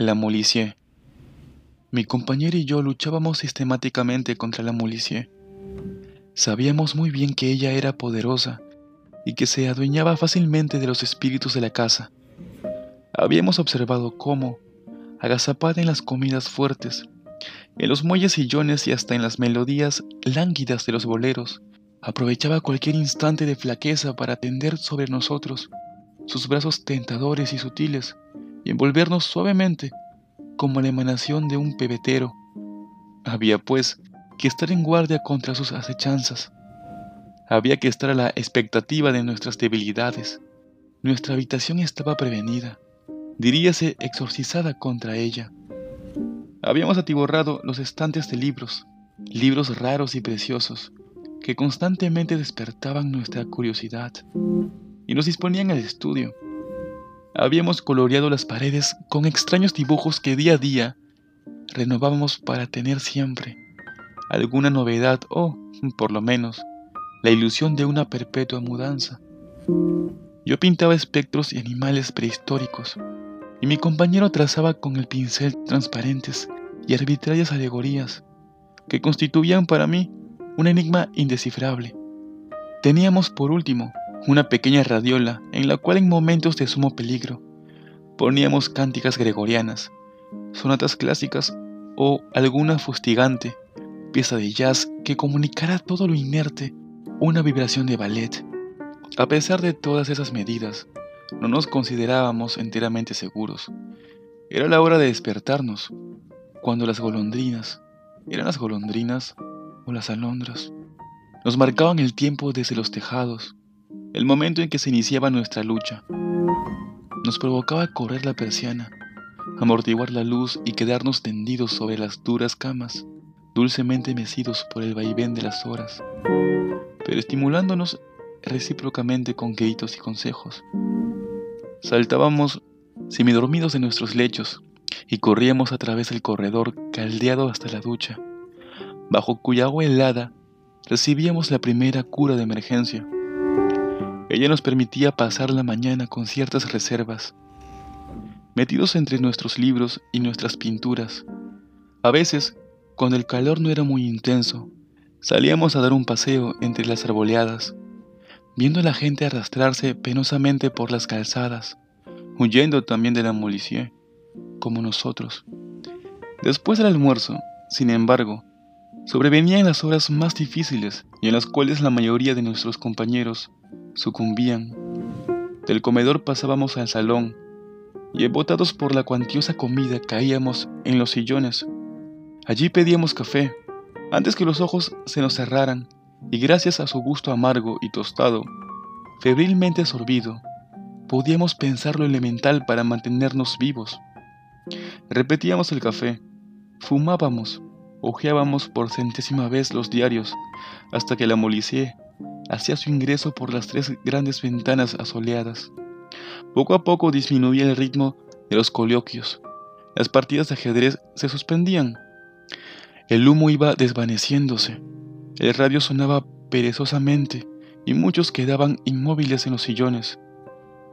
La Molicier. Mi compañero y yo luchábamos sistemáticamente contra la Molicier. Sabíamos muy bien que ella era poderosa y que se adueñaba fácilmente de los espíritus de la casa. Habíamos observado cómo, agazapada en las comidas fuertes, en los muelles sillones y hasta en las melodías lánguidas de los boleros, aprovechaba cualquier instante de flaqueza para tender sobre nosotros sus brazos tentadores y sutiles envolvernos suavemente como la emanación de un pebetero. Había, pues, que estar en guardia contra sus acechanzas. Había que estar a la expectativa de nuestras debilidades. Nuestra habitación estaba prevenida, diríase exorcizada contra ella. Habíamos atiborrado los estantes de libros, libros raros y preciosos, que constantemente despertaban nuestra curiosidad y nos disponían al estudio. Habíamos coloreado las paredes con extraños dibujos que día a día renovábamos para tener siempre alguna novedad o, por lo menos, la ilusión de una perpetua mudanza. Yo pintaba espectros y animales prehistóricos, y mi compañero trazaba con el pincel transparentes y arbitrarias alegorías que constituían para mí un enigma indescifrable. Teníamos por último una pequeña radiola en la cual en momentos de sumo peligro poníamos cánticas gregorianas, sonatas clásicas o alguna fustigante pieza de jazz que comunicara todo lo inerte una vibración de ballet. A pesar de todas esas medidas, no nos considerábamos enteramente seguros. Era la hora de despertarnos, cuando las golondrinas, eran las golondrinas o las alondras, nos marcaban el tiempo desde los tejados, el momento en que se iniciaba nuestra lucha. Nos provocaba correr la persiana, amortiguar la luz y quedarnos tendidos sobre las duras camas, dulcemente mecidos por el vaivén de las horas, pero estimulándonos recíprocamente con gritos y consejos. Saltábamos semidormidos de nuestros lechos y corríamos a través del corredor caldeado hasta la ducha, bajo cuya agua helada recibíamos la primera cura de emergencia. Ella nos permitía pasar la mañana con ciertas reservas, metidos entre nuestros libros y nuestras pinturas. A veces, cuando el calor no era muy intenso, salíamos a dar un paseo entre las arboleadas, viendo a la gente arrastrarse penosamente por las calzadas, huyendo también de la molicier, como nosotros. Después del almuerzo, sin embargo, sobrevenían las horas más difíciles y en las cuales la mayoría de nuestros compañeros sucumbían. Del comedor pasábamos al salón y botados por la cuantiosa comida caíamos en los sillones. Allí pedíamos café, antes que los ojos se nos cerraran y gracias a su gusto amargo y tostado, febrilmente sorbido, podíamos pensar lo elemental para mantenernos vivos. Repetíamos el café, fumábamos, Ojeábamos por centésima vez los diarios hasta que la Molicier hacía su ingreso por las tres grandes ventanas asoleadas. Poco a poco disminuía el ritmo de los coloquios. Las partidas de ajedrez se suspendían. El humo iba desvaneciéndose. El radio sonaba perezosamente y muchos quedaban inmóviles en los sillones,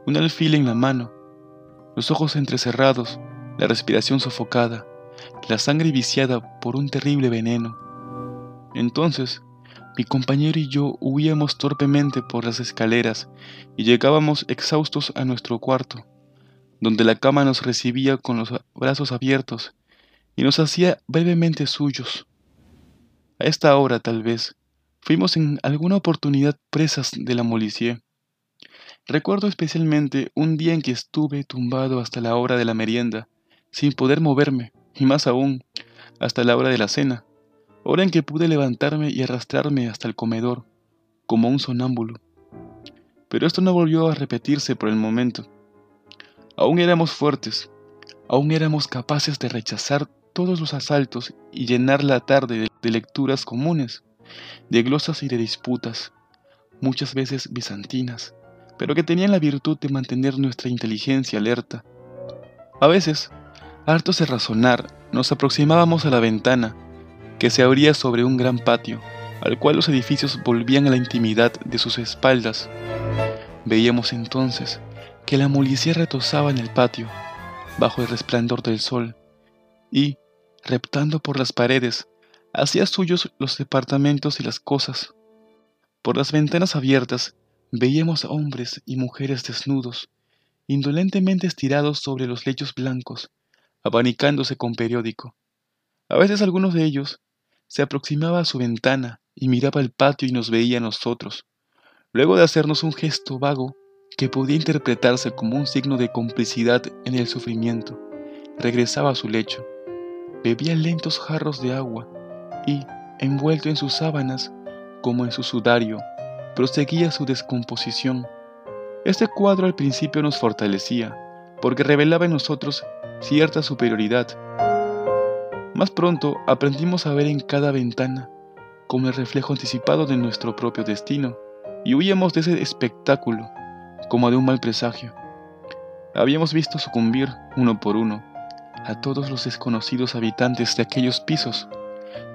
un alfil en la mano, los ojos entrecerrados, la respiración sofocada la sangre viciada por un terrible veneno. Entonces, mi compañero y yo huíamos torpemente por las escaleras y llegábamos exhaustos a nuestro cuarto, donde la cama nos recibía con los brazos abiertos y nos hacía brevemente suyos. A esta hora, tal vez, fuimos en alguna oportunidad presas de la molicier. Recuerdo especialmente un día en que estuve tumbado hasta la hora de la merienda, sin poder moverme y más aún, hasta la hora de la cena, hora en que pude levantarme y arrastrarme hasta el comedor, como un sonámbulo. Pero esto no volvió a repetirse por el momento. Aún éramos fuertes, aún éramos capaces de rechazar todos los asaltos y llenar la tarde de lecturas comunes, de glosas y de disputas, muchas veces bizantinas, pero que tenían la virtud de mantener nuestra inteligencia alerta. A veces, Hartos de razonar, nos aproximábamos a la ventana, que se abría sobre un gran patio, al cual los edificios volvían a la intimidad de sus espaldas. Veíamos entonces que la molicía retosaba en el patio, bajo el resplandor del sol, y, reptando por las paredes, hacía suyos los departamentos y las cosas. Por las ventanas abiertas veíamos a hombres y mujeres desnudos, indolentemente estirados sobre los lechos blancos, abanicándose con periódico. A veces algunos de ellos se aproximaba a su ventana y miraba el patio y nos veía a nosotros. Luego de hacernos un gesto vago que podía interpretarse como un signo de complicidad en el sufrimiento, regresaba a su lecho, bebía lentos jarros de agua y, envuelto en sus sábanas como en su sudario, proseguía su descomposición. Este cuadro al principio nos fortalecía, porque revelaba en nosotros cierta superioridad. Más pronto aprendimos a ver en cada ventana como el reflejo anticipado de nuestro propio destino, y huíamos de ese espectáculo como de un mal presagio. Habíamos visto sucumbir, uno por uno, a todos los desconocidos habitantes de aquellos pisos,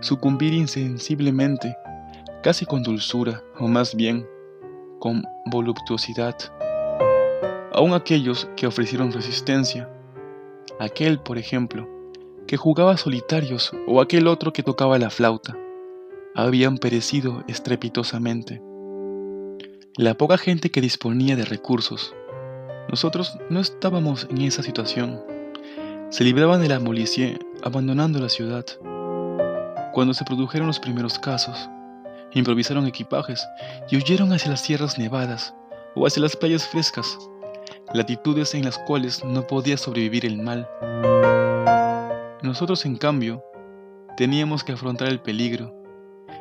sucumbir insensiblemente, casi con dulzura, o más bien, con voluptuosidad. Aún aquellos que ofrecieron resistencia, aquel, por ejemplo, que jugaba solitarios o aquel otro que tocaba la flauta, habían perecido estrepitosamente. La poca gente que disponía de recursos, nosotros no estábamos en esa situación. Se libraban de la molestia abandonando la ciudad. Cuando se produjeron los primeros casos, improvisaron equipajes y huyeron hacia las sierras nevadas o hacia las playas frescas, latitudes en las cuales no podía sobrevivir el mal. Nosotros, en cambio, teníamos que afrontar el peligro,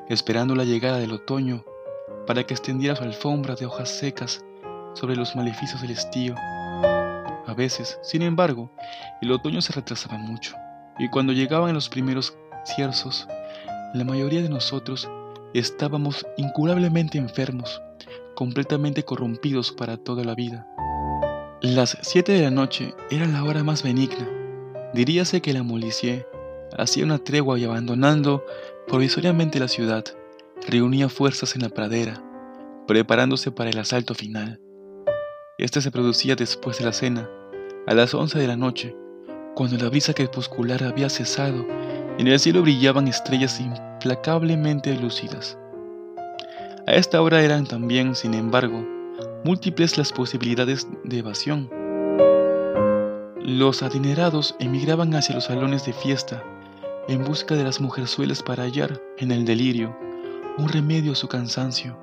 esperando la llegada del otoño para que extendiera su alfombra de hojas secas sobre los maleficios del estío. A veces, sin embargo, el otoño se retrasaba mucho, y cuando llegaban los primeros cierzos, la mayoría de nosotros estábamos incurablemente enfermos, completamente corrompidos para toda la vida. Las siete de la noche era la hora más benigna. Diríase que la Molicier hacía una tregua y abandonando provisoriamente la ciudad, reunía fuerzas en la pradera, preparándose para el asalto final. Este se producía después de la cena, a las once de la noche, cuando la brisa crepuscular había cesado en el cielo brillaban estrellas implacablemente lúcidas. A esta hora eran también, sin embargo, múltiples las posibilidades de evasión. Los adinerados emigraban hacia los salones de fiesta en busca de las mujerzuelas para hallar, en el delirio, un remedio a su cansancio.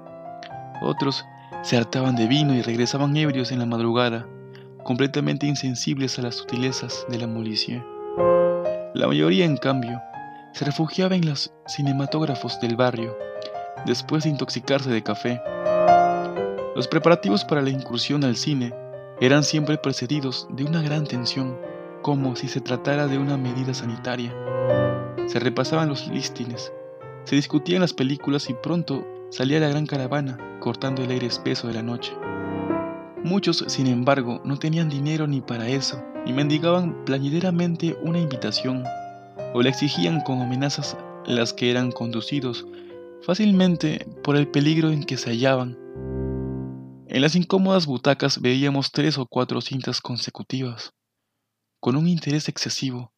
Otros se hartaban de vino y regresaban ebrios en la madrugada, completamente insensibles a las sutilezas de la molicie. La mayoría, en cambio, se refugiaba en los cinematógrafos del barrio, después de intoxicarse de café. Los preparativos para la incursión al cine eran siempre precedidos de una gran tensión, como si se tratara de una medida sanitaria. Se repasaban los listines, se discutían las películas y pronto salía la gran caravana cortando el aire espeso de la noche. Muchos, sin embargo, no tenían dinero ni para eso y mendigaban plañideramente una invitación o le exigían con amenazas las que eran conducidos fácilmente por el peligro en que se hallaban. En las incómodas butacas veíamos tres o cuatro cintas consecutivas, con un interés excesivo,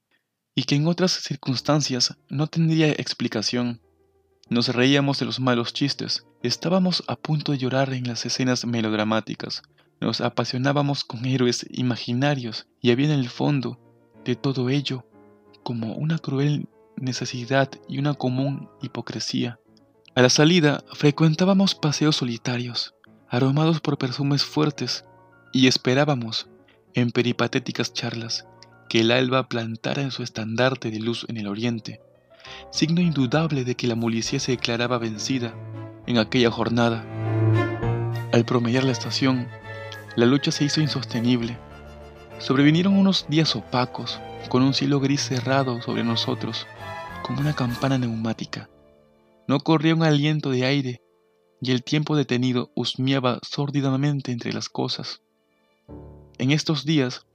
y que en otras circunstancias no tendría explicación. Nos reíamos de los malos chistes, estábamos a punto de llorar en las escenas melodramáticas, nos apasionábamos con héroes imaginarios y había en el fondo de todo ello como una cruel necesidad y una común hipocresía. A la salida frecuentábamos paseos solitarios, aromados por perfumes fuertes, y esperábamos, en peripatéticas charlas, que el alba plantara en su estandarte de luz en el oriente, signo indudable de que la policía se declaraba vencida en aquella jornada. Al promediar la estación, la lucha se hizo insostenible. Sobrevinieron unos días opacos, con un cielo gris cerrado sobre nosotros, como una campana neumática. No corría un aliento de aire, y el tiempo detenido husmeaba sórdidamente entre las cosas. En estos días,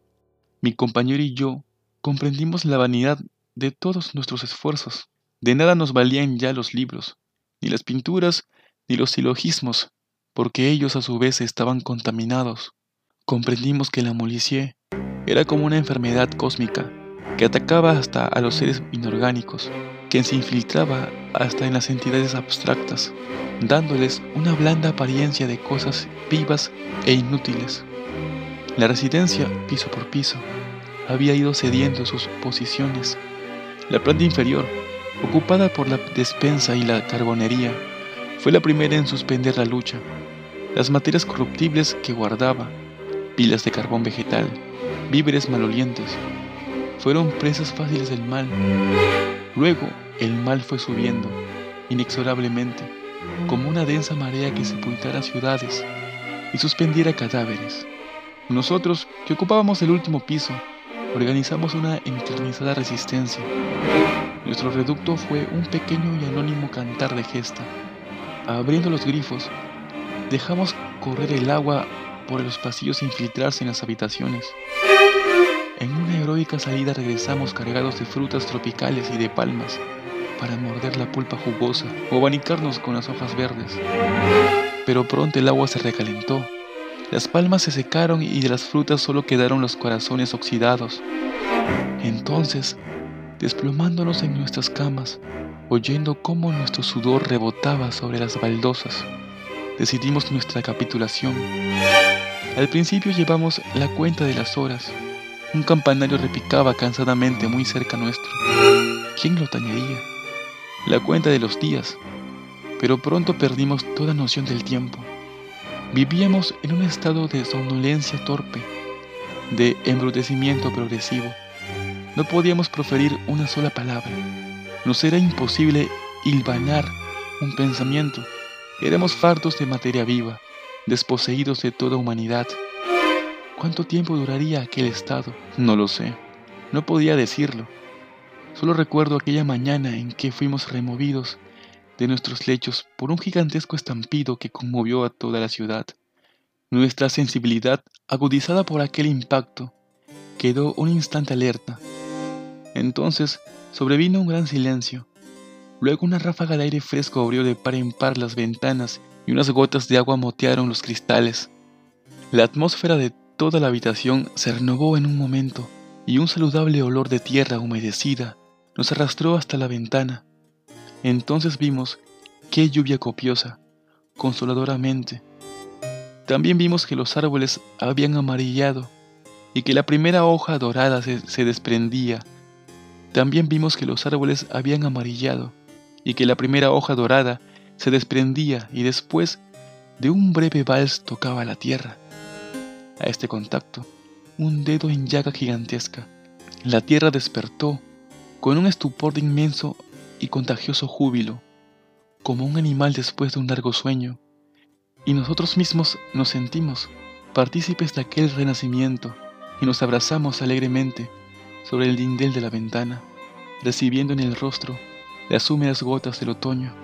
mi compañero y yo comprendimos la vanidad de todos nuestros esfuerzos. De nada nos valían ya los libros, ni las pinturas, ni los silogismos, porque ellos a su vez estaban contaminados. Comprendimos que la Molicier Era como una enfermedad cósmica que atacaba hasta a los seres inorgánicos, que se infiltraba hasta en las entidades abstractas, dándoles una blanda apariencia de cosas vivas e inútiles. La residencia, piso por piso, había ido cediendo sus posiciones. La planta inferior, ocupada por la despensa y la carbonería, fue la primera en suspender la lucha. Las materias corruptibles que guardaba, pilas de carbón vegetal, víveres malolientes, fueron presas fáciles del mal. Luego el mal fue subiendo, inexorablemente, como una densa marea que sepultara ciudades y suspendiera cadáveres. Nosotros, que ocupábamos el último piso, organizamos una enternizada resistencia. Nuestro reducto fue un pequeño y anónimo cantar de gesta. Abriendo los grifos, dejamos correr el agua por los pasillos e infiltrarse en las habitaciones. En una heroica salida regresamos cargados de frutas tropicales y de palmas para morder la pulpa jugosa o abanicarnos con las hojas verdes. Pero pronto el agua se recalentó, las palmas se secaron y de las frutas solo quedaron los corazones oxidados. Entonces, desplomándonos en nuestras camas, oyendo cómo nuestro sudor rebotaba sobre las baldosas, decidimos nuestra capitulación. Al principio llevamos la cuenta de las horas, un campanario repicaba cansadamente muy cerca nuestro. ¿Quién lo tañería? La cuenta de los días. Pero pronto perdimos toda noción del tiempo. Vivíamos en un estado de somnolencia torpe, de embrutecimiento progresivo. No podíamos proferir una sola palabra. Nos era imposible hilvanar un pensamiento. Éramos fardos de materia viva, desposeídos de toda humanidad. ¿Cuánto tiempo duraría aquel estado? No lo sé. No podía decirlo. Solo recuerdo aquella mañana en que fuimos removidos de nuestros lechos por un gigantesco estampido que conmovió a toda la ciudad. Nuestra sensibilidad, agudizada por aquel impacto, quedó un instante alerta. Entonces sobrevino un gran silencio. Luego una ráfaga de aire fresco abrió de par en par las ventanas y unas gotas de agua motearon los cristales. La atmósfera de Toda la habitación se renovó en un momento y un saludable olor de tierra humedecida nos arrastró hasta la ventana. Entonces vimos qué lluvia copiosa, consoladoramente. También vimos que los árboles habían amarillado y que la primera hoja dorada se, desprendía. También vimos que los árboles habían amarillado y que la primera hoja dorada se desprendía y después de un breve vals tocaba la tierra a este contacto, un dedo en llaga gigantesca. La tierra despertó con un estupor de inmenso y contagioso júbilo, como un animal después de un largo sueño, y nosotros mismos nos sentimos partícipes de aquel renacimiento y nos abrazamos alegremente sobre el dindel de la ventana, recibiendo en el rostro las húmedas gotas del otoño.